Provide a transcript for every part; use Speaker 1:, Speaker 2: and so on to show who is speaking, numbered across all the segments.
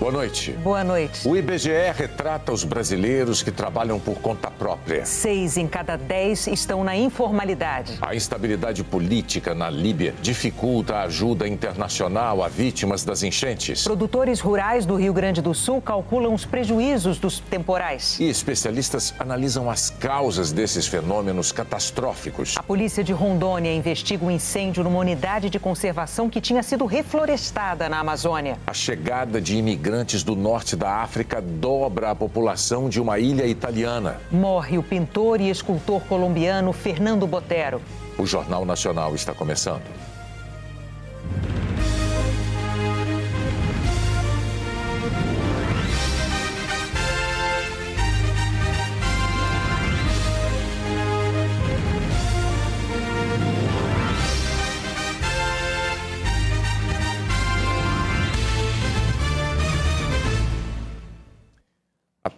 Speaker 1: Boa noite.
Speaker 2: Boa noite.
Speaker 1: O IBGE retrata os brasileiros que trabalham por conta própria.
Speaker 2: Seis em cada dez estão na informalidade.
Speaker 1: A instabilidade política na Líbia dificulta a ajuda internacional a vítimas das enchentes.
Speaker 2: Produtores rurais do Rio Grande do Sul calculam os prejuízos dos temporais.
Speaker 1: E especialistas analisam as causas desses fenômenos catastróficos.
Speaker 2: A polícia de Rondônia investiga um incêndio numa unidade de conservação que tinha sido reflorestada na Amazônia.
Speaker 1: A chegada de imigrantes imigrantes do norte da África dobra a população de uma ilha italiana.
Speaker 2: Morre o pintor e escultor colombiano Fernando Botero.
Speaker 1: O Jornal Nacional está começando.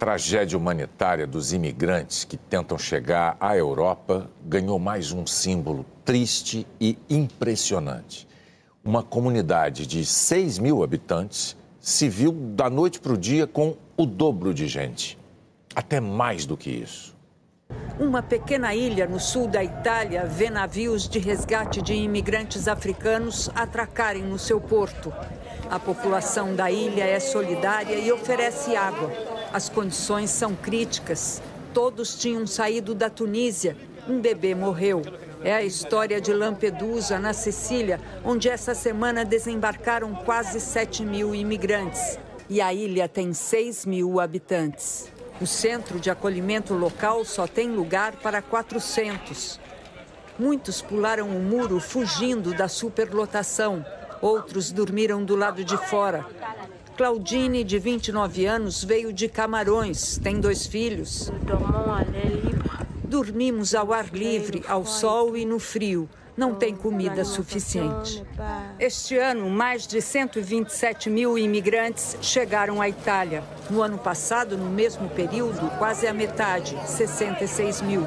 Speaker 1: Tragédia humanitária dos imigrantes que tentam chegar à Europa ganhou mais um símbolo triste e impressionante. Uma comunidade de 6 mil habitantes se viu da noite para o dia com o dobro de gente. Até mais do que isso.
Speaker 3: Uma pequena ilha no sul da Itália vê navios de resgate de imigrantes africanos atracarem no seu porto. A população da ilha é solidária e oferece água. As condições são críticas. Todos tinham saído da Tunísia. Um bebê morreu. É a história de Lampedusa, na Sicília, onde essa semana desembarcaram quase 7 mil imigrantes. E a ilha tem 6 mil habitantes. O centro de acolhimento local só tem lugar para 400. Muitos pularam o muro fugindo da superlotação. Outros dormiram do lado de fora. Claudine, de 29 anos, veio de Camarões, tem dois filhos. Dormimos ao ar livre, ao sol e no frio. Não tem comida suficiente. Este ano, mais de 127 mil imigrantes chegaram à Itália. No ano passado, no mesmo período, quase a metade, 66 mil.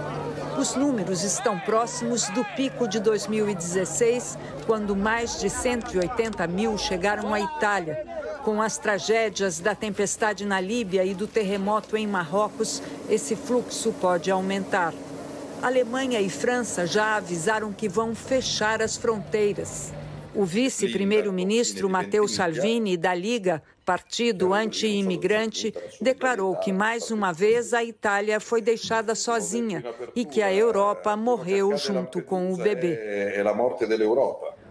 Speaker 3: Os números estão próximos do pico de 2016, quando mais de 180 mil chegaram à Itália. Com as tragédias da tempestade na Líbia e do terremoto em Marrocos, esse fluxo pode aumentar. Alemanha e França já avisaram que vão fechar as fronteiras. O vice-primeiro-ministro Matteo Salvini, da Liga, partido anti-imigrante, declarou que mais uma vez a Itália foi deixada sozinha e que a Europa morreu junto com o bebê.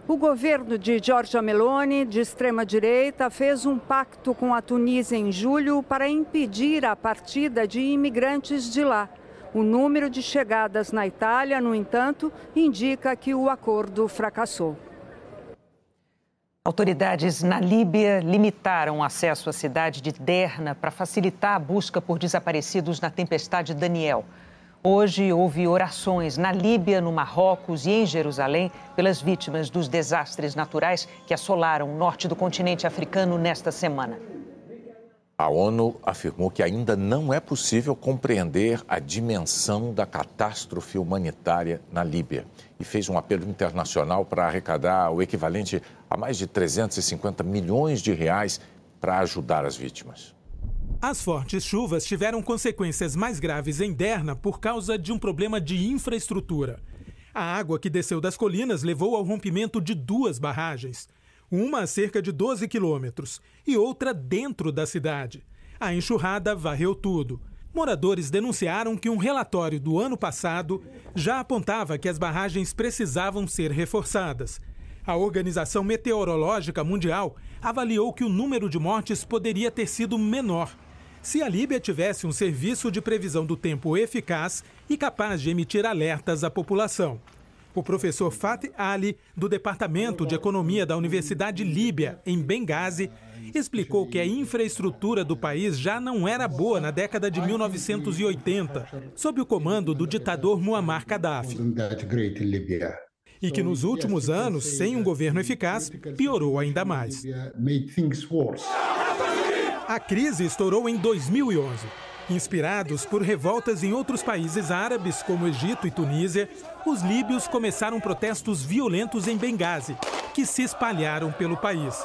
Speaker 3: O governo de Giorgia Meloni, de extrema-direita, fez um pacto com a Tunísia em julho para impedir a partida de imigrantes de lá. O número de chegadas na Itália, no entanto, indica que o acordo fracassou.
Speaker 2: Autoridades na Líbia limitaram o acesso à cidade de Derna para facilitar a busca por desaparecidos na tempestade Daniel. Hoje houve orações na Líbia, no Marrocos e em Jerusalém pelas vítimas dos desastres naturais que assolaram o norte do continente africano nesta semana.
Speaker 1: A ONU afirmou que ainda não é possível compreender a dimensão da catástrofe humanitária na Líbia e fez um apelo internacional para arrecadar o equivalente a mais de 350 milhões de reais para ajudar as vítimas.
Speaker 4: As fortes chuvas tiveram consequências mais graves em Derna por causa de um problema de infraestrutura. A água que desceu das colinas levou ao rompimento de duas barragens uma a cerca de 12 quilômetros e outra dentro da cidade. A enxurrada varreu tudo. Moradores denunciaram que um relatório do ano passado já apontava que as barragens precisavam ser reforçadas. A Organização Meteorológica Mundial avaliou que o número de mortes poderia ter sido menor se a Líbia tivesse um serviço de previsão do tempo eficaz e capaz de emitir alertas à população. O professor Fatih Ali, do Departamento de Economia da Universidade Líbia, em Benghazi, explicou que a infraestrutura do país já não era boa na década de 1980, sob o comando do ditador Muammar Gaddafi. E que nos últimos anos, sem um governo eficaz, piorou ainda mais. A crise estourou em 2011. Inspirados por revoltas em outros países árabes, como Egito e Tunísia, os líbios começaram protestos violentos em Benghazi, que se espalharam pelo país.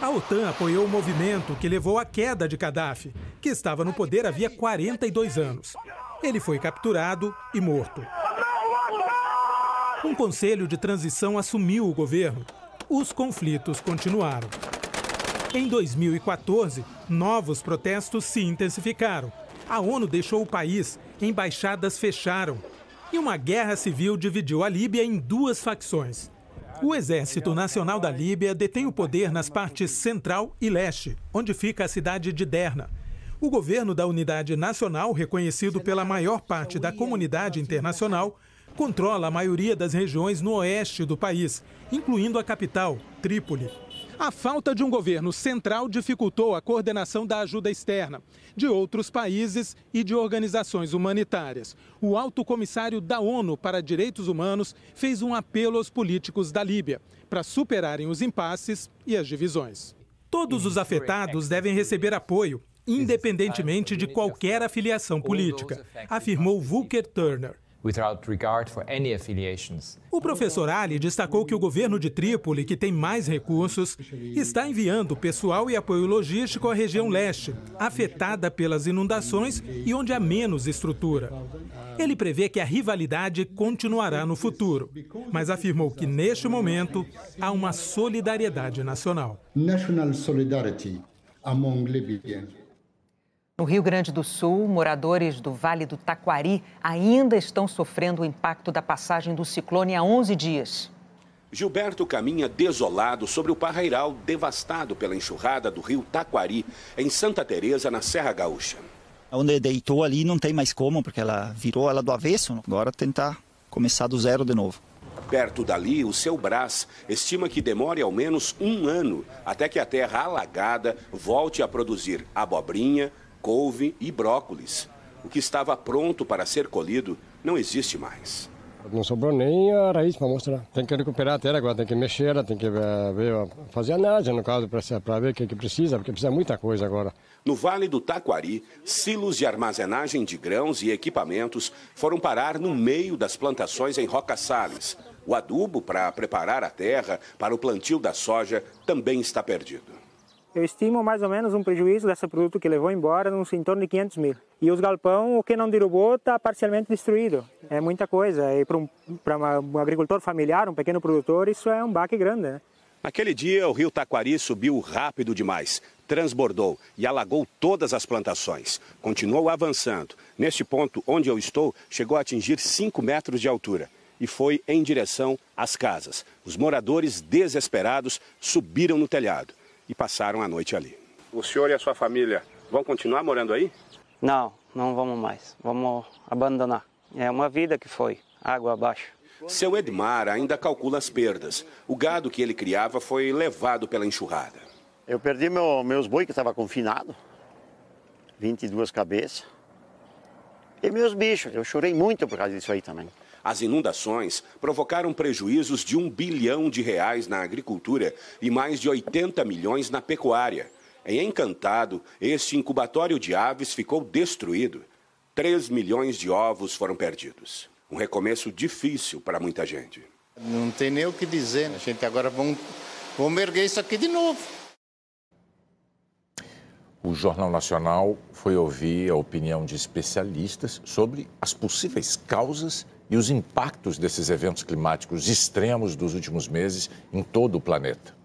Speaker 4: A OTAN apoiou o movimento que levou à queda de Gaddafi, que estava no poder havia 42 anos. Ele foi capturado e morto. Um conselho de transição assumiu o governo. Os conflitos continuaram. Em 2014, novos protestos se intensificaram. A ONU deixou o país, embaixadas fecharam. E uma guerra civil dividiu a Líbia em duas facções. O Exército Nacional da Líbia detém o poder nas partes central e leste, onde fica a cidade de Derna. O governo da Unidade Nacional, reconhecido pela maior parte da comunidade internacional, controla a maioria das regiões no oeste do país, incluindo a capital, Trípoli. A falta de um governo central dificultou a coordenação da ajuda externa de outros países e de organizações humanitárias. O alto comissário da ONU para Direitos Humanos fez um apelo aos políticos da Líbia para superarem os impasses e as divisões. Todos os afetados devem receber apoio, independentemente de qualquer afiliação política, afirmou Volker Turner. O professor Ali destacou que o governo de Trípoli, que tem mais recursos, está enviando pessoal e apoio logístico à região leste, afetada pelas inundações e onde há menos estrutura. Ele prevê que a rivalidade continuará no futuro, mas afirmou que neste momento há uma solidariedade nacional. National solidarity among
Speaker 2: Libyans. No Rio Grande do Sul, moradores do Vale do Taquari ainda estão sofrendo o impacto da passagem do ciclone há 11 dias.
Speaker 5: Gilberto caminha desolado sobre o parreiral devastado pela enxurrada do rio Taquari, em Santa Teresa, na Serra Gaúcha.
Speaker 6: Onde deitou ali não tem mais como, porque ela virou ela do avesso. Agora tentar começar do zero de novo.
Speaker 5: Perto dali, o seu Brás estima que demore ao menos um ano até que a terra alagada volte a produzir abobrinha, couve e brócolis. O que estava pronto para ser colhido não existe mais.
Speaker 7: Não sobrou nem a raiz para mostrar. Tem que recuperar a terra agora, tem que mexer, tem que eh, ver, fazer análise, no caso, para ver o que, que precisa, porque precisa muita coisa agora.
Speaker 5: No Vale do Taquari, silos de armazenagem de grãos e equipamentos foram parar no meio das plantações em Roca Sales. O adubo para preparar a terra para o plantio da soja também está perdido.
Speaker 8: Eu estimo mais ou menos um prejuízo desse produto que levou embora uns em torno de 500 mil. E os galpão, o que não derrubou, está parcialmente destruído. É muita coisa. E para um, um, agricultor familiar, um pequeno produtor, isso é um baque grande. Né?
Speaker 5: Naquele dia, o rio Taquari subiu rápido demais, transbordou e alagou todas as plantações. Continuou avançando. Neste ponto onde eu estou, chegou a atingir 5 metros de altura e foi em direção às casas. Os moradores, desesperados, subiram no telhado e passaram a noite ali. O senhor e a sua família vão continuar morando aí?
Speaker 8: Não, não vamos mais. Vamos abandonar. É uma vida que foi, água abaixo.
Speaker 5: Seu Edmar ainda calcula as perdas. O gado que ele criava foi levado pela enxurrada.
Speaker 9: Eu perdi meu, meus boi que estavam confinados, 22 cabeças. E meus bichos, eu chorei muito por causa disso aí também.
Speaker 5: As inundações provocaram prejuízos de um bilhão de reais na agricultura e mais de 80 milhões na pecuária. Em Encantado, este incubatório de aves ficou destruído. 3 milhões de ovos foram perdidos. Um recomeço difícil para muita gente.
Speaker 10: Não tem nem o que dizer, né? a gente agora vamos, vamos erguer isso aqui de novo.
Speaker 1: O Jornal Nacional foi ouvir a opinião de especialistas sobre as possíveis causas e os impactos desses eventos climáticos extremos dos últimos meses em todo o planeta.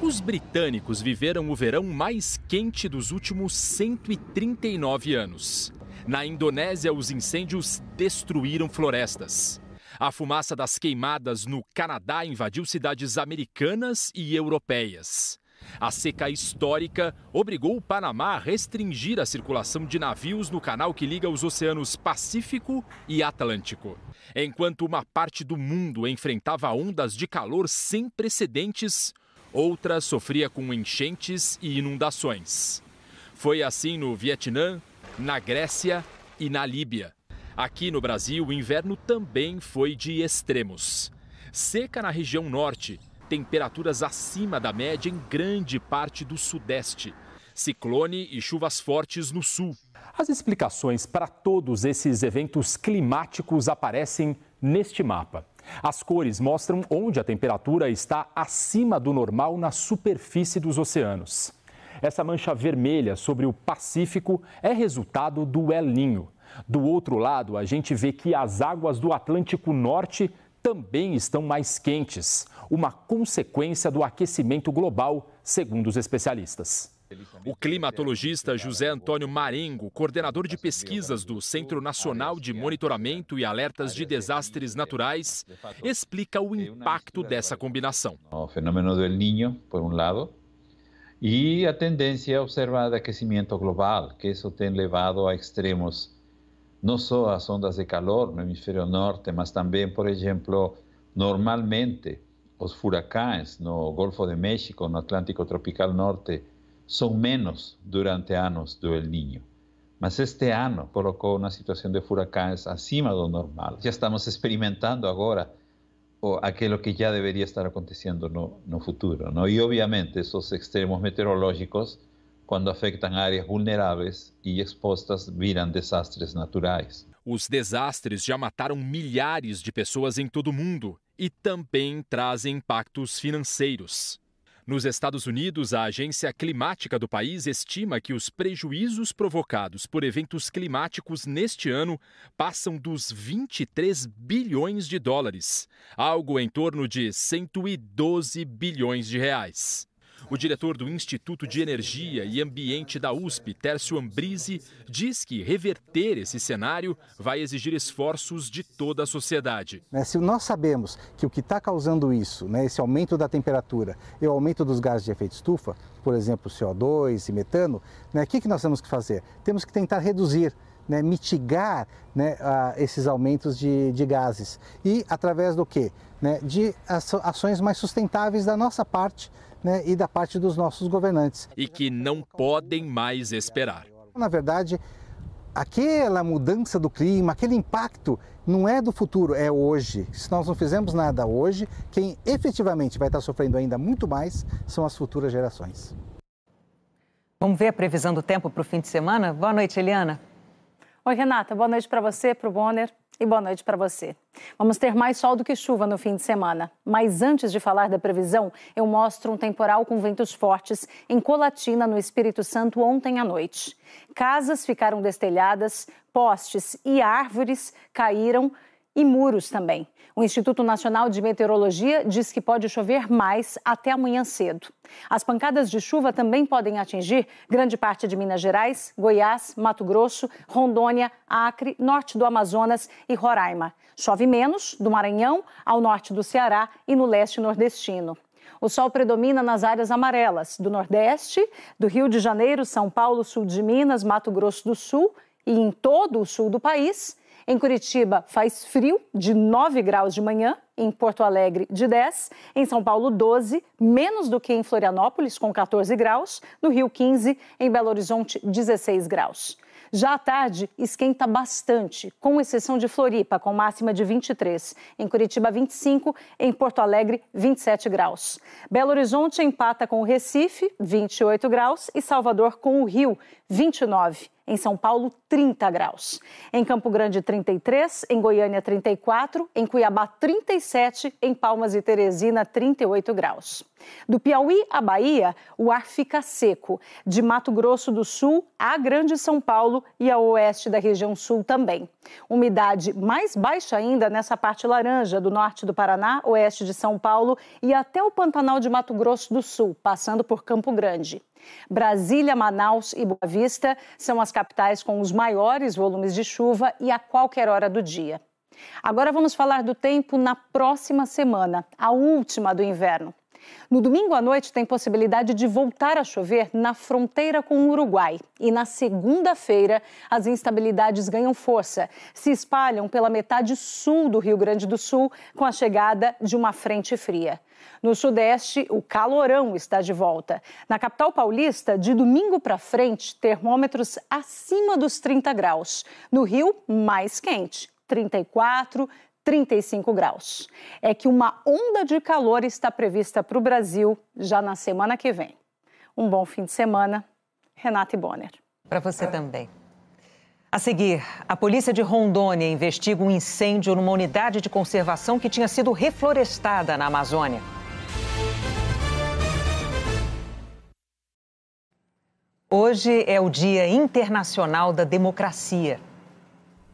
Speaker 11: Os britânicos viveram o verão mais quente dos últimos 139 anos. Na Indonésia, os incêndios destruíram florestas. A fumaça das queimadas no Canadá invadiu cidades americanas e europeias. A seca histórica obrigou o Panamá a restringir a circulação de navios no canal que liga os oceanos Pacífico e Atlântico. Enquanto uma parte do mundo enfrentava ondas de calor sem precedentes, outra sofria com enchentes e inundações. Foi assim no Vietnã, na Grécia e na Líbia. Aqui no Brasil, o inverno também foi de extremos. Seca na região norte, temperaturas acima da média em grande parte do Sudeste. Ciclone e chuvas fortes no sul. As explicações para todos esses eventos climáticos aparecem neste mapa.
Speaker 12: As cores mostram onde a temperatura está acima do normal na superfície dos oceanos. Essa mancha vermelha sobre o Pacífico é resultado do El Ninho. Do outro lado, a gente vê que as águas do Atlântico Norte também estão mais quentes, uma consequência do aquecimento global, segundo os especialistas.
Speaker 11: O climatologista José Antônio Marengo, coordenador de pesquisas do Centro Nacional de Monitoramento e Alertas de Desastres Naturais, explica o impacto dessa combinação.
Speaker 13: O fenômeno do El Niño, por um lado, e a tendência observada de aquecimento global, que isso tem levado a extremos não só as ondas de calor no hemisfério norte, mas também, por exemplo, normalmente os furacões no Golfo de México, no Atlântico Tropical Norte, são menos durante anos do El Niño. Mas este ano colocou uma situação de furacões acima do normal. Já estamos experimentando agora aquilo que já deveria estar acontecendo no, no futuro. Não? E, obviamente, esses extremos meteorológicos quando afetam áreas vulneráveis e expostas, viram desastres naturais.
Speaker 11: Os desastres já mataram milhares de pessoas em todo o mundo e também trazem impactos financeiros. Nos Estados Unidos, a agência climática do país estima que os prejuízos provocados por eventos climáticos neste ano passam dos 23 bilhões de dólares, algo em torno de 112 bilhões de reais. O diretor do Instituto de Energia e Ambiente da USP, Tércio Ambrise, diz que reverter esse cenário vai exigir esforços de toda a sociedade.
Speaker 14: Né, se nós sabemos que o que está causando isso, né, esse aumento da temperatura e o aumento dos gases de efeito estufa, por exemplo, CO2 e metano, né, o que, que nós temos que fazer? Temos que tentar reduzir né, mitigar né, esses aumentos de, de, gases. E através do quê? Né, de ações mais sustentáveis da nossa parte né, e da parte dos nossos governantes.
Speaker 11: E que não podem mais esperar.
Speaker 14: Na verdade, aquela mudança do clima, aquele impacto, não é do futuro, é hoje. Se nós não fizermos nada hoje, quem efetivamente vai estar sofrendo ainda muito mais são as futuras gerações.
Speaker 2: Vamos ver a previsão do tempo para o fim de semana? Boa noite, Eliana.
Speaker 15: Oi, Renata. Boa noite para você, para o Bonner e boa noite para você. Vamos ter mais sol do que chuva no fim de semana. Mas antes de falar da previsão, eu mostro um temporal com ventos fortes em Colatina, no Espírito Santo, ontem à noite. Casas ficaram destelhadas, postes e árvores caíram e muros também. O Instituto Nacional de Meteorologia diz que pode chover mais até amanhã cedo. As pancadas de chuva também podem atingir grande parte de Minas Gerais, Goiás, Mato Grosso, Rondônia, Acre, norte do Amazonas e Roraima. Chove menos do Maranhão ao norte do Ceará e no leste nordestino. O sol predomina nas áreas amarelas do Nordeste, do Rio de Janeiro, São Paulo, sul de Minas, Mato Grosso do Sul e em todo o sul do país em Curitiba faz frio, de 9 graus de manhã, em Porto Alegre de 10, em São Paulo 12, menos do que em Florianópolis, com 14 graus, no Rio 15, em Belo Horizonte 16 graus. Já à tarde, esquenta bastante, com exceção de Floripa, com máxima de 23. Em Curitiba, 25. Em Porto Alegre, 27 graus. Belo Horizonte empata com o Recife, 28 graus. E Salvador com o Rio, 29. Em São Paulo, 30 graus. Em Campo Grande, 33. Em Goiânia, 34. Em Cuiabá, 37. Em Palmas e Teresina, 38 graus. Do Piauí à Bahia, o ar fica seco. De Mato Grosso do Sul a Grande São Paulo e ao oeste da região sul também. Umidade mais baixa ainda nessa parte laranja do norte do Paraná, oeste de São Paulo e até o Pantanal de Mato Grosso do Sul, passando por Campo Grande. Brasília, Manaus e Boa Vista são as capitais com os maiores volumes de chuva e a qualquer hora do dia. Agora vamos falar do tempo na próxima semana, a última do inverno. No domingo à noite tem possibilidade de voltar a chover na fronteira com o Uruguai. E na segunda-feira, as instabilidades ganham força, se espalham pela metade sul do Rio Grande do Sul com a chegada de uma frente fria. No Sudeste, o calorão está de volta. Na capital paulista, de domingo para frente, termômetros acima dos 30 graus. No Rio, mais quente, 34, 35 graus. É que uma onda de calor está prevista para o Brasil já na semana que vem. Um bom fim de semana. Renata Bonner.
Speaker 2: Para você também. A seguir, a polícia de Rondônia investiga um incêndio numa unidade de conservação que tinha sido reflorestada na Amazônia. Hoje é o Dia Internacional da Democracia.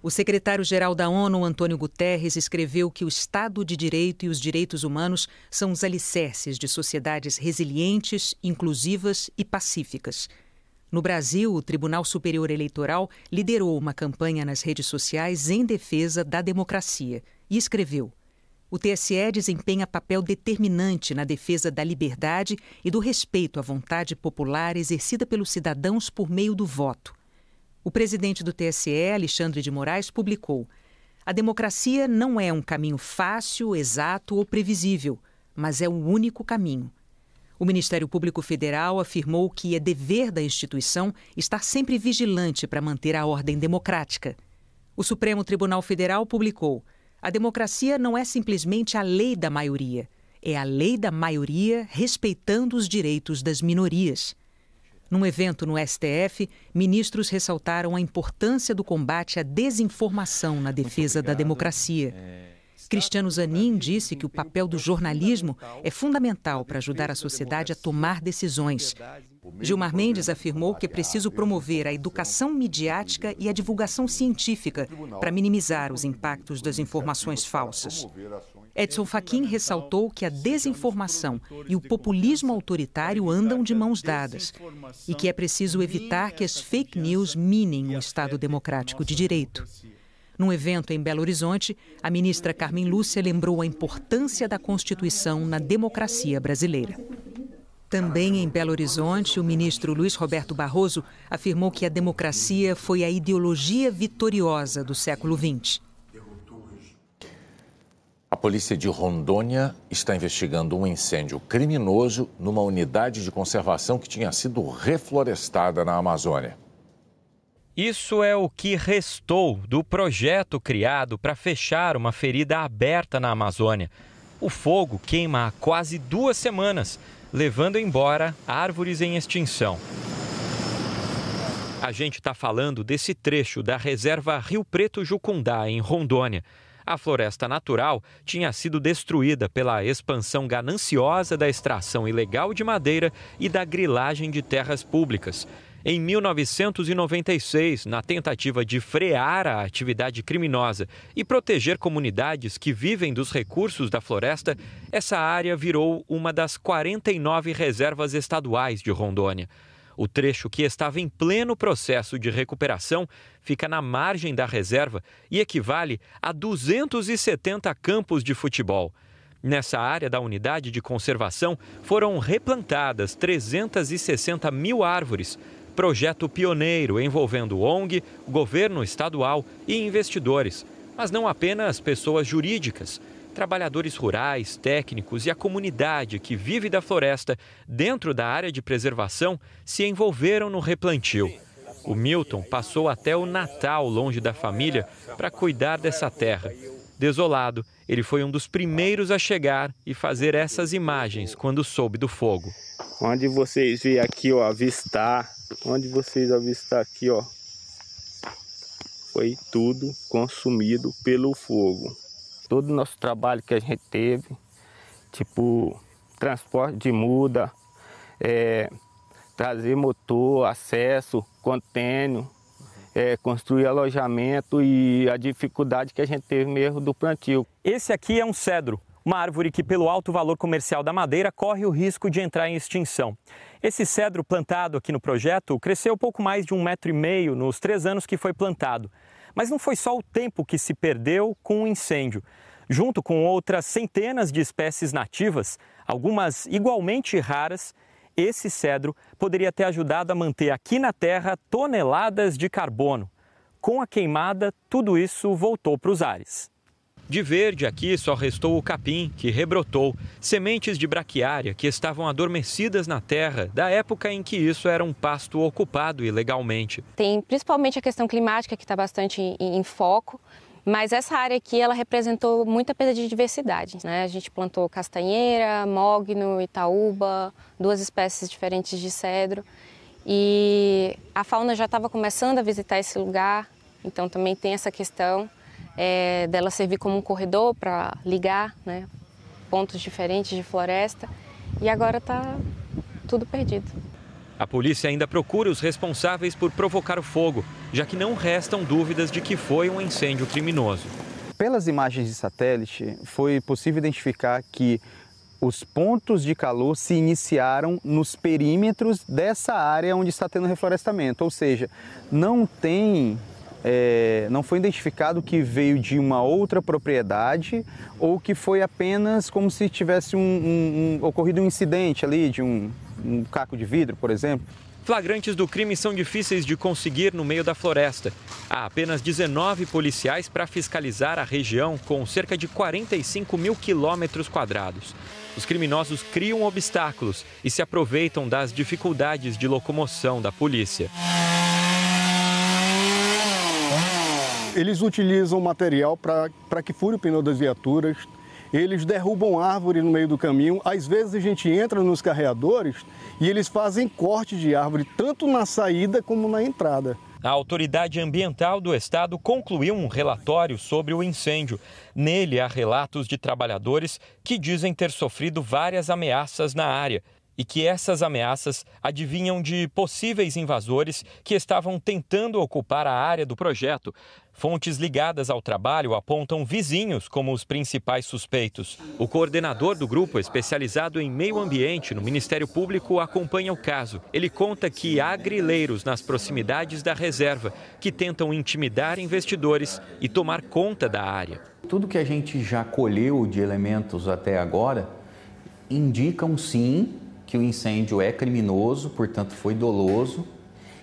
Speaker 2: O secretário-geral da ONU, Antônio Guterres, escreveu que o Estado de Direito e os direitos humanos são os alicerces de sociedades resilientes, inclusivas e pacíficas. No Brasil, o Tribunal Superior Eleitoral liderou uma campanha nas redes sociais em defesa da democracia e escreveu: o TSE desempenha papel determinante na defesa da liberdade e do respeito à vontade popular exercida pelos cidadãos por meio do voto. O presidente do TSE, Alexandre de Moraes, publicou: A democracia não é um caminho fácil, exato ou previsível, mas é o único caminho. O Ministério Público Federal afirmou que é dever da instituição estar sempre vigilante para manter a ordem democrática. O Supremo Tribunal Federal publicou a democracia não é simplesmente a lei da maioria, é a lei da maioria respeitando os direitos das minorias. Num evento no STF, ministros ressaltaram a importância do combate à desinformação na defesa da democracia. É, Cristiano Zanin disse que o papel do jornalismo é fundamental para ajudar a sociedade a tomar decisões. Gilmar Mendes afirmou que é preciso promover a educação midiática e a divulgação científica para minimizar os impactos das informações falsas. Edson Fachin ressaltou que a desinformação e o populismo autoritário andam de mãos dadas e que é preciso evitar que as fake news minem o Estado democrático de direito. Num evento em Belo Horizonte, a ministra Carmen Lúcia lembrou a importância da Constituição na democracia brasileira. Também em Belo Horizonte, o ministro Luiz Roberto Barroso afirmou que a democracia foi a ideologia vitoriosa do século XX.
Speaker 1: A polícia de Rondônia está investigando um incêndio criminoso numa unidade de conservação que tinha sido reflorestada na Amazônia.
Speaker 16: Isso é o que restou do projeto criado para fechar uma ferida aberta na Amazônia. O fogo queima há quase duas semanas levando embora árvores em extinção. A gente está falando desse trecho da reserva Rio Preto Jucundá, em Rondônia. A floresta natural tinha sido destruída pela expansão gananciosa da extração ilegal de madeira e da grilagem de terras públicas. Em 1996, na tentativa de frear a atividade criminosa e proteger comunidades que vivem dos recursos da floresta, essa área virou uma das 49 reservas estaduais de Rondônia. O trecho que estava em pleno processo de recuperação fica na margem da reserva e equivale a 270 campos de futebol. Nessa área da unidade de conservação foram replantadas 360 mil árvores, projeto pioneiro envolvendo ONG, governo estadual e investidores, mas não apenas pessoas jurídicas. Trabalhadores rurais, técnicos e a comunidade que vive da floresta dentro da área de preservação se envolveram no replantio. O Milton passou até o Natal longe da família para cuidar dessa terra. Desolado, ele foi um dos primeiros a chegar e fazer essas imagens quando soube do fogo.
Speaker 17: Onde vocês veem aqui, ó, avistar, onde vocês avistar aqui, ó, foi tudo consumido pelo fogo. Todo o nosso trabalho que a gente teve, tipo transporte de muda, é, trazer motor, acesso, contêiner, é, construir alojamento e a dificuldade que a gente teve mesmo do plantio.
Speaker 16: Esse aqui é um cedro, uma árvore que, pelo alto valor comercial da madeira, corre o risco de entrar em extinção. Esse cedro plantado aqui no projeto cresceu pouco mais de um metro e meio nos três anos que foi plantado. Mas não foi só o tempo que se perdeu com o incêndio. Junto com outras centenas de espécies nativas, algumas igualmente raras, esse cedro poderia ter ajudado a manter aqui na Terra toneladas de carbono. Com a queimada, tudo isso voltou para os ares. De verde aqui só restou o capim, que rebrotou, sementes de braquiária que estavam adormecidas na terra da época em que isso era um pasto ocupado ilegalmente.
Speaker 18: Tem principalmente a questão climática que está bastante em, em foco. Mas essa área aqui, ela representou muita perda de diversidade. Né? A gente plantou castanheira, mogno, itaúba, duas espécies diferentes de cedro. E a fauna já estava começando a visitar esse lugar Então também tem essa questão é, dela servir como um corredor para ligar né, pontos diferentes de floresta. E agora está tudo perdido.
Speaker 16: A polícia ainda procura os responsáveis por provocar o fogo, já que não restam dúvidas de que foi um incêndio criminoso.
Speaker 19: Pelas imagens de satélite, foi possível identificar que os pontos de calor se iniciaram nos perímetros dessa área onde está tendo reflorestamento, ou seja, não tem é, não foi identificado que veio de uma outra propriedade ou que foi apenas como se tivesse um, um, um, ocorrido um incidente ali de um, um caco de vidro, por exemplo.
Speaker 16: Flagrantes do crime são difíceis de conseguir no meio da floresta. Há apenas 19 policiais para fiscalizar a região com cerca de 45 mil quilômetros quadrados. Os criminosos criam obstáculos e se aproveitam das dificuldades de locomoção da polícia.
Speaker 20: Eles utilizam material para que fure o pneu das viaturas, eles derrubam árvore no meio do caminho. Às vezes a gente entra nos carreadores e eles fazem corte de árvore tanto na saída como na entrada.
Speaker 16: A Autoridade Ambiental do Estado concluiu um relatório sobre o incêndio. Nele há relatos de trabalhadores que dizem ter sofrido várias ameaças na área e que essas ameaças adivinham de possíveis invasores que estavam tentando ocupar a área do projeto. Fontes ligadas ao trabalho apontam vizinhos como os principais suspeitos. O coordenador do grupo, especializado em meio ambiente no Ministério Público, acompanha o caso. Ele conta que há grileiros nas proximidades da reserva que tentam intimidar investidores e tomar conta da área.
Speaker 21: Tudo que a gente já colheu de elementos até agora indicam sim que o incêndio é criminoso, portanto foi doloso,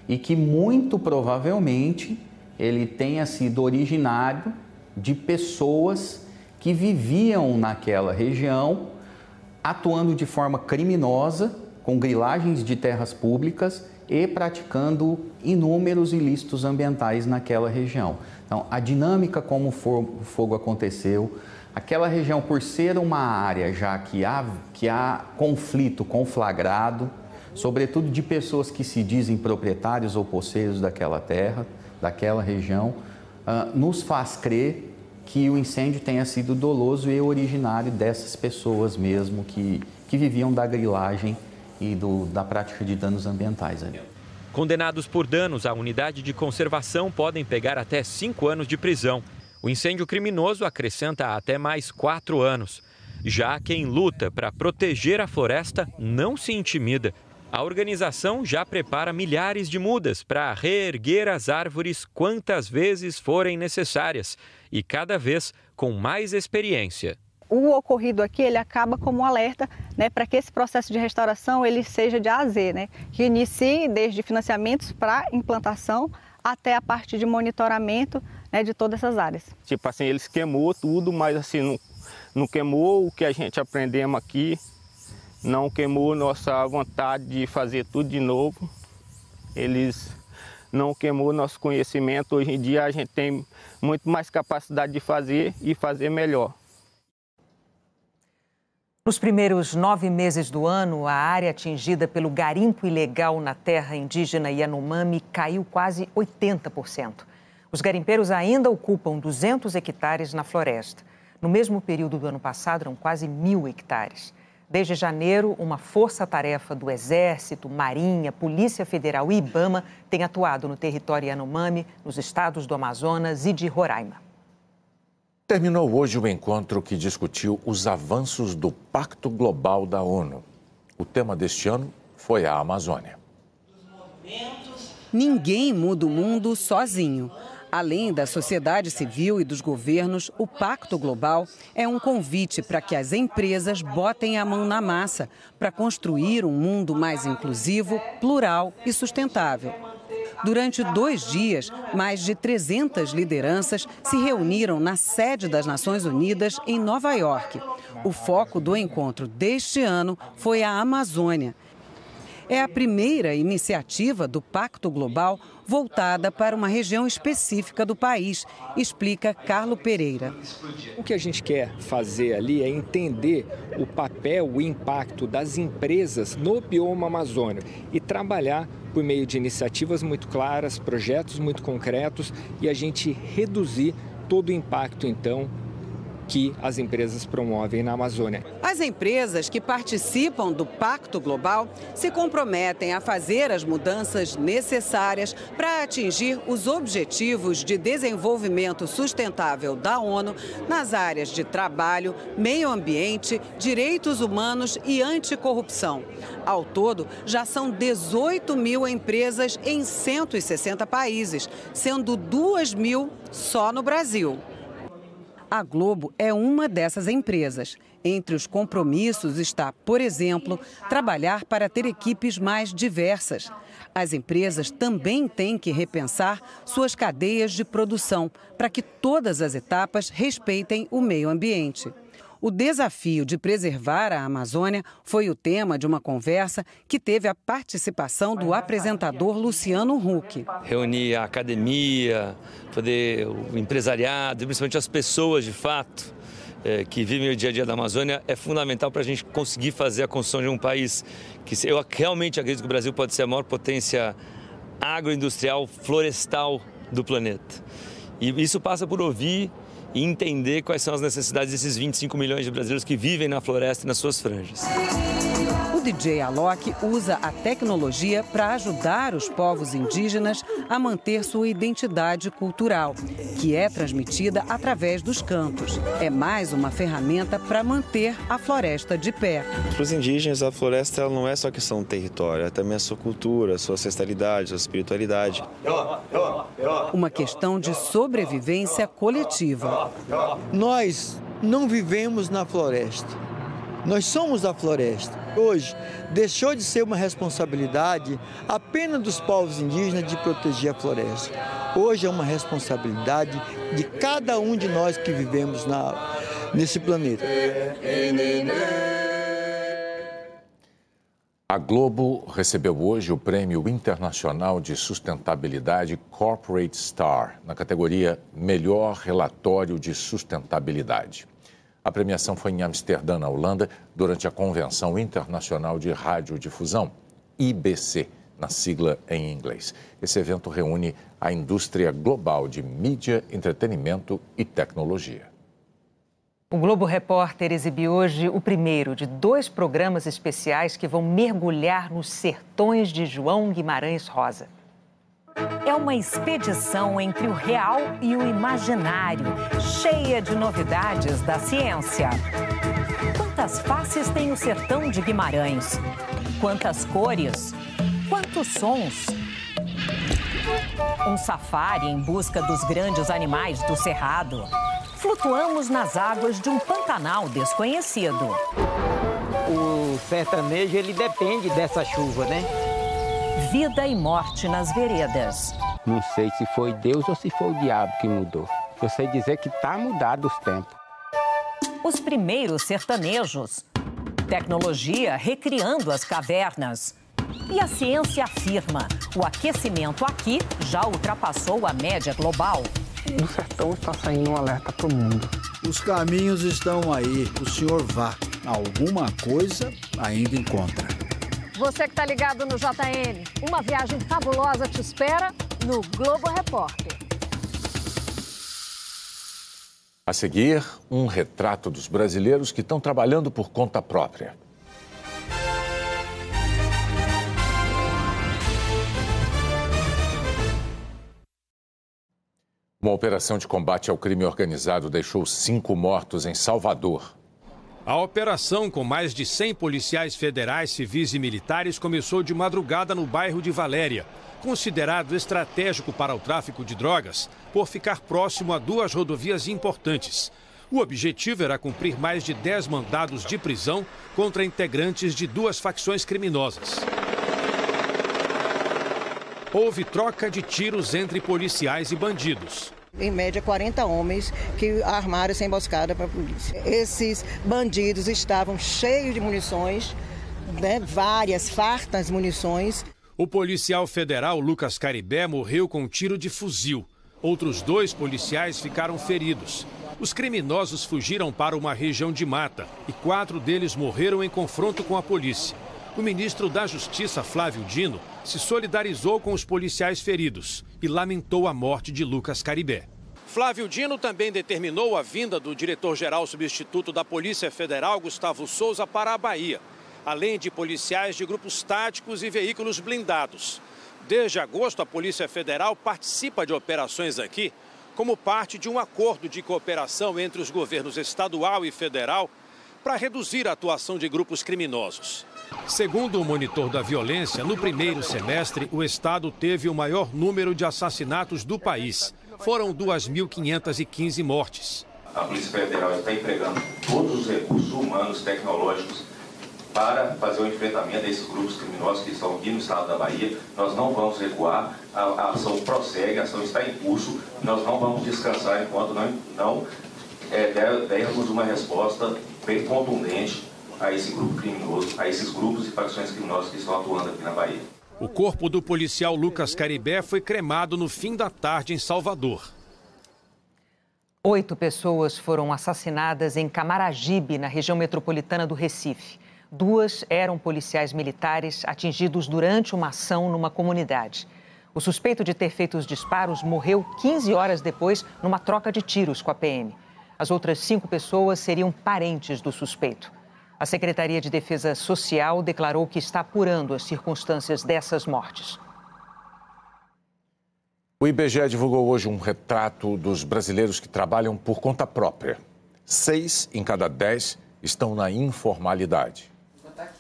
Speaker 21: e que muito provavelmente ele tenha sido originário de pessoas que viviam naquela região, atuando de forma criminosa, com grilagens de terras públicas e praticando inúmeros ilícitos ambientais naquela região. Então, a dinâmica como o fogo aconteceu, Aquela região, por ser uma área já que há, que há conflito conflagrado, sobretudo de pessoas que se dizem proprietários ou posseiros daquela terra, daquela região, uh, nos faz crer que o incêndio tenha sido doloso e originário dessas pessoas mesmo que, que viviam da grilagem e do, da prática de danos ambientais. Ali.
Speaker 16: Condenados por danos à unidade de conservação podem pegar até cinco anos de prisão. O incêndio criminoso acrescenta até mais quatro anos. Já quem luta para proteger a floresta não se intimida. A organização já prepara milhares de mudas para reerguer as árvores quantas vezes forem necessárias e cada vez com mais experiência.
Speaker 22: O ocorrido aqui ele acaba como um alerta né, para que esse processo de restauração ele seja de A a Z, né, que inicie desde financiamentos para implantação até a parte de monitoramento né, de todas essas áreas.
Speaker 17: Tipo assim, eles queimou tudo, mas assim, não, não queimou o que a gente aprendemos aqui, não queimou nossa vontade de fazer tudo de novo. Eles não queimou nosso conhecimento. Hoje em dia a gente tem muito mais capacidade de fazer e fazer melhor.
Speaker 2: Nos primeiros nove meses do ano, a área atingida pelo garimpo ilegal na terra indígena Yanomami caiu quase 80%. Os garimpeiros ainda ocupam 200 hectares na floresta. No mesmo período do ano passado, eram quase mil hectares. Desde janeiro, uma força-tarefa do Exército, Marinha, Polícia Federal e Ibama tem atuado no território Yanomami, nos estados do Amazonas e de Roraima.
Speaker 1: Terminou hoje o encontro que discutiu os avanços do Pacto Global da ONU. O tema deste ano foi a Amazônia.
Speaker 23: Ninguém muda o mundo sozinho. Além da sociedade civil e dos governos, o Pacto Global é um convite para que as empresas botem a mão na massa para construir um mundo mais inclusivo, plural e sustentável. Durante dois dias, mais de 300 lideranças se reuniram na sede das Nações Unidas em Nova York. O foco do encontro deste ano foi a Amazônia É a primeira iniciativa do Pacto Global voltada para uma região específica do país, explica Carlo Pereira.
Speaker 24: O que a gente quer fazer ali é entender o papel, o impacto das empresas no bioma amazônico e trabalhar por meio de iniciativas muito claras, projetos muito concretos e a gente reduzir todo o impacto então que as empresas promovem na Amazônia.
Speaker 23: As empresas que participam do Pacto Global se comprometem a fazer as mudanças necessárias para atingir os objetivos de desenvolvimento sustentável da ONU nas áreas de trabalho, meio ambiente, direitos humanos e anticorrupção. Ao todo, já são 18 mil empresas em 160 países, sendo 2 mil só no Brasil. A Globo é uma dessas empresas. Entre os compromissos está, por exemplo, trabalhar para ter equipes mais diversas. As empresas também têm que repensar suas cadeias de produção para que todas as etapas respeitem o meio ambiente. O desafio de preservar a Amazônia foi o tema de uma conversa que teve a participação do apresentador Luciano Huck.
Speaker 25: Reunir a academia, poder o empresariado, principalmente as pessoas de fato é, que vivem o dia a dia da Amazônia, é fundamental para a gente conseguir fazer a construção de um país que eu realmente acredito que o Brasil pode ser a maior potência agroindustrial, florestal do planeta. E isso passa por ouvir e entender quais são as necessidades desses 25 milhões de brasileiros que vivem na floresta e nas suas franjas.
Speaker 23: O DJ Alok usa a tecnologia para ajudar os povos indígenas a manter sua identidade cultural, que é transmitida através dos cantos. É mais uma ferramenta para manter a floresta de pé.
Speaker 26: Para os indígenas, a floresta ela não é só questão do território, é também a sua cultura, a sua ancestralidade, a sua espiritualidade.
Speaker 23: Uma questão de sobrevivência coletiva.
Speaker 27: Nós não vivemos na floresta. Nós somos a floresta. Hoje, deixou de ser uma responsabilidade apenas dos povos indígenas de proteger a floresta. Hoje é uma responsabilidade de cada um de nós que vivemos na, nesse planeta.
Speaker 1: A Globo recebeu hoje o Prêmio Internacional de Sustentabilidade Corporate Star, na categoria Melhor Relatório de Sustentabilidade. A premiação foi em Amsterdã, na Holanda, durante a Convenção Internacional de Radiodifusão, IBC, na sigla em inglês. Esse evento reúne a indústria global de mídia, entretenimento e tecnologia.
Speaker 2: O Globo Repórter exibiu hoje o primeiro de dois programas especiais que vão mergulhar nos sertões de João Guimarães Rosa.
Speaker 28: É uma expedição entre o real e o imaginário, cheia de novidades da ciência. Quantas faces tem o sertão de Guimarães? Quantas cores? Quantos sons? Um safari em busca dos grandes animais do cerrado. Flutuamos nas águas de um pantanal desconhecido.
Speaker 29: O sertanejo ele depende dessa chuva, né?
Speaker 28: Vida e morte nas veredas.
Speaker 30: Não sei se foi Deus ou se foi o diabo que mudou. Eu sei dizer que está mudado os tempos.
Speaker 28: Os primeiros sertanejos. Tecnologia recriando as cavernas. E a ciência afirma: o aquecimento aqui já ultrapassou a média global.
Speaker 30: Do sertão está saindo um alerta para o mundo.
Speaker 31: Os caminhos estão aí, o senhor vá. Alguma coisa ainda encontra.
Speaker 32: Você que está ligado no JN, uma viagem fabulosa te espera no Globo Repórter.
Speaker 1: A seguir, um retrato dos brasileiros que estão trabalhando por conta própria. Uma operação de combate ao crime organizado deixou cinco mortos em Salvador.
Speaker 33: A operação, com mais de 100 policiais federais, civis e militares, começou de madrugada no bairro de Valéria, considerado estratégico para o tráfico de drogas, por ficar próximo a duas rodovias importantes. O objetivo era cumprir mais de 10 mandados de prisão contra integrantes de duas facções criminosas. Houve troca de tiros entre policiais e bandidos.
Speaker 34: Em média, 40 homens que armaram essa emboscada para a polícia. Esses bandidos estavam cheios de munições, né, várias fartas munições.
Speaker 33: O policial federal Lucas Caribé morreu com um tiro de fuzil. Outros dois policiais ficaram feridos. Os criminosos fugiram para uma região de mata e quatro deles morreram em confronto com a polícia. O ministro da Justiça, Flávio Dino, se solidarizou com os policiais feridos e lamentou a morte de Lucas Caribé. Flávio Dino também determinou a vinda do diretor-geral substituto da Polícia Federal, Gustavo Souza, para a Bahia, além de policiais de grupos táticos e veículos blindados. Desde agosto, a Polícia Federal participa de operações aqui como parte de um acordo de cooperação entre os governos estadual e federal para reduzir a atuação de grupos criminosos. Segundo o monitor da violência, no primeiro semestre, o estado teve o maior número de assassinatos do país. Foram 2.515 mortes.
Speaker 35: A Polícia Federal está empregando todos os recursos humanos, tecnológicos para fazer o enfrentamento desses grupos criminosos que estão aqui no estado da Bahia. Nós não vamos recuar, a, a ação prossegue, a ação está em curso, nós não vamos descansar enquanto não, não é, dermos uma resposta bem contundente a esse grupo criminoso, a esses grupos e facções criminosas que estão atuando aqui na Bahia.
Speaker 33: O corpo do policial Lucas Caribé foi cremado no fim da tarde em Salvador.
Speaker 2: Oito pessoas foram assassinadas em Camaragibe, na região metropolitana do Recife. Duas eram policiais militares atingidos durante uma ação numa comunidade. O suspeito de ter feito os disparos morreu 15 horas depois numa troca de tiros com a PM. As outras cinco pessoas seriam parentes do suspeito. A Secretaria de Defesa Social declarou que está apurando as circunstâncias dessas mortes.
Speaker 1: O IBGE divulgou hoje um retrato dos brasileiros que trabalham por conta própria. Seis em cada dez estão na informalidade.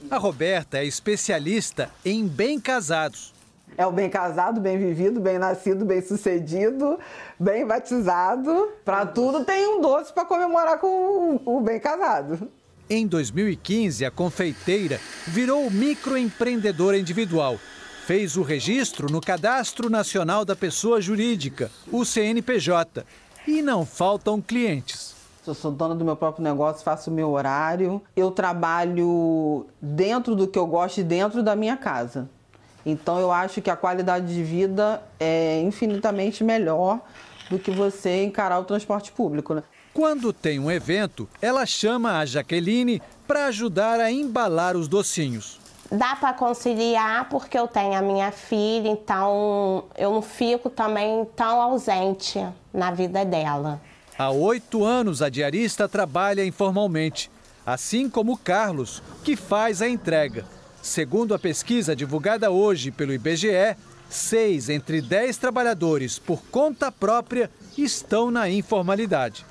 Speaker 36: A Roberta é especialista em bem casados.
Speaker 37: É o bem casado, bem vivido, bem nascido, bem sucedido, bem batizado. Para tudo tem um doce para comemorar com o bem casado.
Speaker 36: Em 2015, a confeiteira virou microempreendedora individual. Fez o registro no Cadastro Nacional da Pessoa Jurídica, o CNPJ. E não faltam clientes.
Speaker 37: Eu sou dona do meu próprio negócio, faço o meu horário. Eu trabalho dentro do que eu gosto e dentro da minha casa. Então eu acho que a qualidade de vida é infinitamente melhor do que você encarar o transporte público. Né?
Speaker 36: Quando tem um evento, ela chama a Jaqueline para ajudar a embalar os docinhos.
Speaker 38: Dá para conciliar porque eu tenho a minha filha, então eu não fico também tão ausente na vida dela.
Speaker 36: Há oito anos, a diarista trabalha informalmente, assim como Carlos, que faz a entrega. Segundo a pesquisa divulgada hoje pelo IBGE, seis entre dez trabalhadores por conta própria estão na informalidade.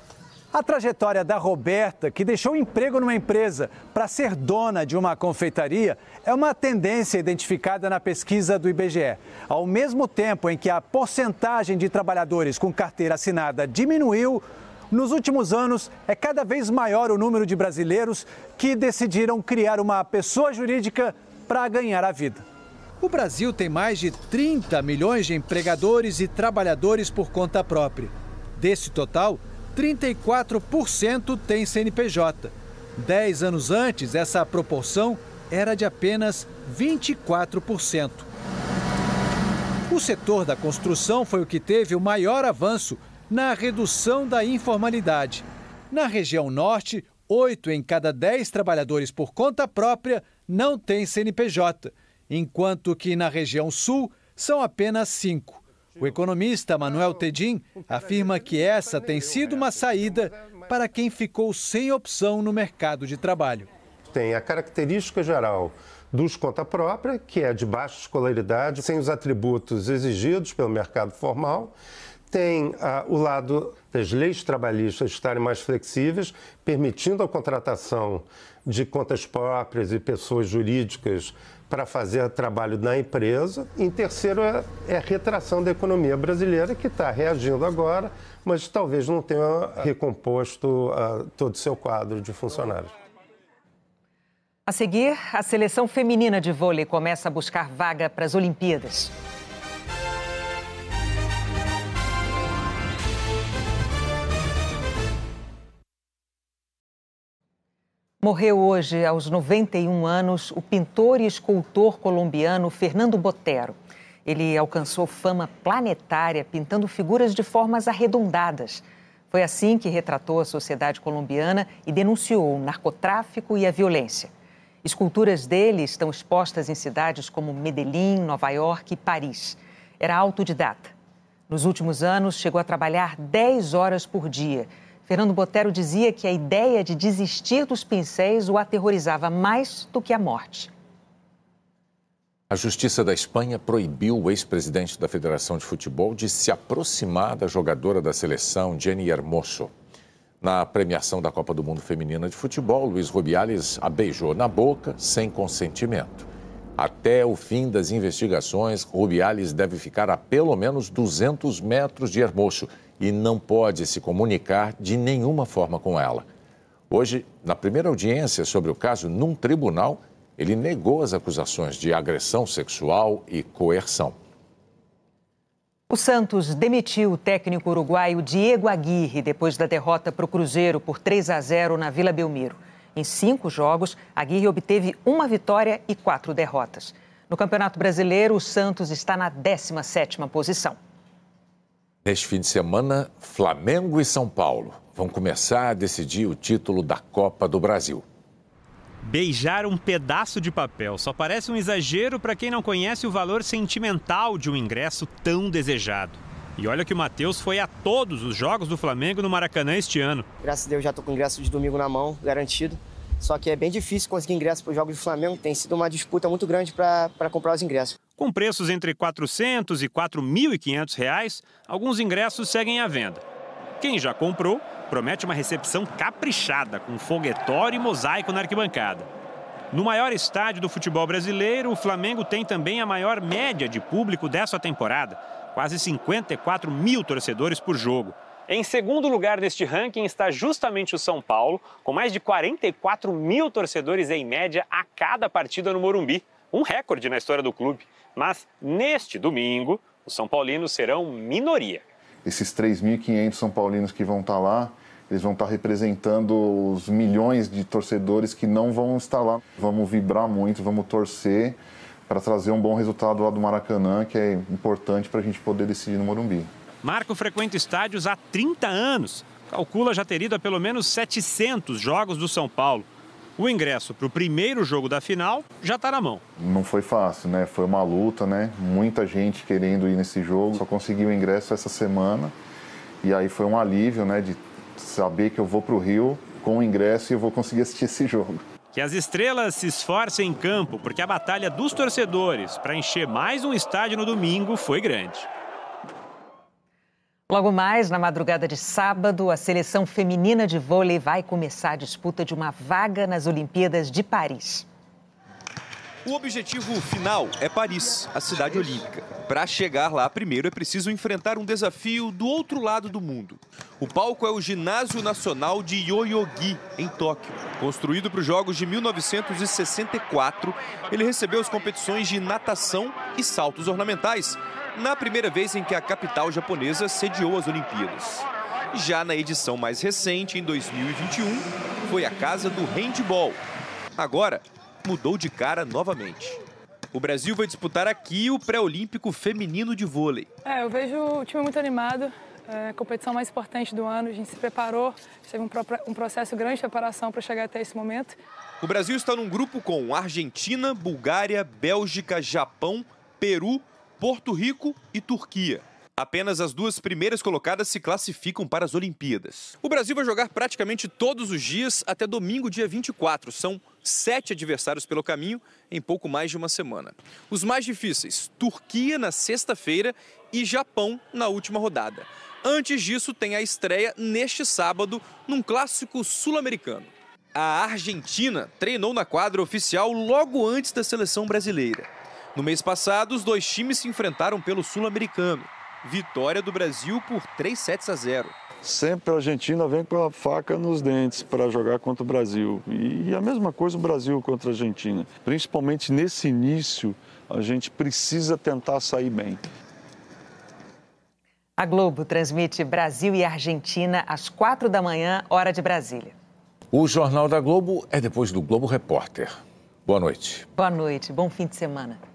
Speaker 36: A trajetória da Roberta, que deixou emprego numa empresa para ser dona de uma confeitaria, é uma tendência identificada na pesquisa do IBGE. Ao mesmo tempo em que a porcentagem de trabalhadores com carteira assinada diminuiu, nos últimos anos é cada vez maior o número de brasileiros que decidiram criar uma pessoa jurídica para ganhar a vida. O Brasil tem mais de 30 milhões de empregadores e trabalhadores por conta própria. Desse total, 34% tem CNPJ. Dez anos antes, essa proporção era de apenas 24%. O setor da construção foi o que teve o maior avanço na redução da informalidade. Na região norte, oito em cada dez trabalhadores por conta própria não têm CNPJ, enquanto que na região sul são apenas cinco. O economista Manuel Tedim afirma que essa tem sido uma saída para quem ficou sem opção no mercado de trabalho.
Speaker 39: Tem a característica geral dos conta própria, que é de baixa escolaridade, sem os atributos exigidos pelo mercado formal. Tem ah, o lado das leis trabalhistas estarem mais flexíveis, permitindo a contratação de contas próprias e pessoas jurídicas para fazer trabalho na empresa. Em terceiro, é, é a retração da economia brasileira, que está reagindo agora, mas talvez não tenha recomposto uh, todo o seu quadro de funcionários.
Speaker 2: A seguir, a seleção feminina de vôlei começa a buscar vaga para as Olimpíadas. Morreu hoje, aos 91 anos, o pintor e escultor colombiano Fernando Botero. Ele alcançou fama planetária pintando figuras de formas arredondadas. Foi assim que retratou a sociedade colombiana e denunciou o narcotráfico e a violência. Esculturas dele estão expostas em cidades como Medellín, Nova York e Paris. Era autodidata. Nos últimos anos, chegou a trabalhar 10 horas por dia Fernando Botero dizia que a ideia de desistir dos pincéis o aterrorizava mais do que a morte.
Speaker 1: A Justiça da Espanha proibiu o ex-presidente da Federação de Futebol de se aproximar da jogadora da seleção, Jenny Hermoso. Na premiação da Copa do Mundo Feminina de Futebol, Luiz Rubiales a beijou na boca sem consentimento. Até o fim das investigações, Rubiales deve ficar a pelo menos 200 metros de Hermoso e não pode se comunicar de nenhuma forma com ela. Hoje, na primeira audiência sobre o caso num tribunal, ele negou as acusações de agressão sexual e coerção.
Speaker 2: O Santos demitiu o técnico uruguaio Diego Aguirre depois da derrota para o Cruzeiro por 3 a 0 na Vila Belmiro. Em cinco jogos, Aguirre obteve uma vitória e quatro derrotas. No Campeonato Brasileiro, o Santos está na 17ª posição.
Speaker 1: Neste fim de semana, Flamengo e São Paulo vão começar a decidir o título da Copa do Brasil.
Speaker 40: Beijar um pedaço de papel só parece um exagero para quem não conhece o valor sentimental de um ingresso tão desejado. E olha que o Matheus foi a todos os jogos do Flamengo no Maracanã este ano.
Speaker 41: Graças a Deus já estou com ingresso de domingo na mão, garantido. Só que é bem difícil conseguir ingresso para os jogos do Flamengo. Tem sido uma disputa muito grande para comprar os ingressos.
Speaker 40: Com preços entre R$ 400 e R$ 4.500, alguns ingressos seguem à venda. Quem já comprou promete uma recepção caprichada, com foguetório e mosaico na arquibancada. No maior estádio do futebol brasileiro, o Flamengo tem também a maior média de público dessa temporada, quase 54 mil torcedores por jogo. Em segundo lugar neste ranking está justamente o São Paulo, com mais de 44 mil torcedores em média a cada partida no Morumbi. Um recorde na história do clube. Mas neste domingo, os São Paulinos serão minoria.
Speaker 42: Esses 3.500 São Paulinos que vão estar lá, eles vão estar representando os milhões de torcedores que não vão estar lá. Vamos vibrar muito, vamos torcer para trazer um bom resultado lá do Maracanã, que é importante para a gente poder decidir no Morumbi.
Speaker 40: Marco frequenta estádios há 30 anos. Calcula já ter ido a pelo menos 700 jogos do São Paulo. O ingresso para o primeiro jogo da final já está na mão.
Speaker 42: Não foi fácil, né? Foi uma luta, né? Muita gente querendo ir nesse jogo. Só consegui o ingresso essa semana. E aí foi um alívio, né? De saber que eu vou para o Rio com o ingresso e eu vou conseguir assistir esse jogo.
Speaker 40: Que as estrelas se esforcem em campo, porque a batalha dos torcedores para encher mais um estádio no domingo foi grande.
Speaker 2: Logo mais, na madrugada de sábado, a seleção feminina de vôlei vai começar a disputa de uma vaga nas Olimpíadas de Paris.
Speaker 43: O objetivo final é Paris, a cidade olímpica. Para chegar lá, primeiro é preciso enfrentar um desafio do outro lado do mundo. O palco é o Ginásio Nacional de Yoyogi, em Tóquio. Construído para os Jogos de 1964, ele recebeu as competições de natação e saltos ornamentais, na primeira vez em que a capital japonesa sediou as Olimpíadas. Já na edição mais recente, em 2021, foi a casa do handball. Agora, mudou de cara novamente. O Brasil vai disputar aqui o pré-olímpico feminino de vôlei.
Speaker 44: É, eu vejo o time muito animado. É a competição mais importante do ano. A gente se preparou, teve um, um processo grande de preparação para chegar até esse momento.
Speaker 43: O Brasil está num grupo com Argentina, Bulgária, Bélgica, Japão, Peru Porto Rico e Turquia. Apenas as duas primeiras colocadas se classificam para as Olimpíadas. O Brasil vai jogar praticamente todos os dias até domingo, dia 24. São sete adversários pelo caminho em pouco mais de uma semana. Os mais difíceis: Turquia na sexta-feira e Japão na última rodada. Antes disso, tem a estreia neste sábado num clássico sul-americano. A Argentina treinou na quadra oficial logo antes da seleção brasileira. No mês passado, os dois times se enfrentaram pelo Sul-Americano. Vitória do Brasil por 3 sets a 0.
Speaker 45: Sempre a Argentina vem com a faca nos dentes para jogar contra o Brasil. E a mesma coisa o Brasil contra a Argentina. Principalmente nesse início, a gente precisa tentar sair bem.
Speaker 2: A Globo transmite Brasil e Argentina às quatro da manhã, hora de Brasília.
Speaker 1: O Jornal da Globo é depois do Globo Repórter. Boa noite.
Speaker 2: Boa noite, bom fim de semana.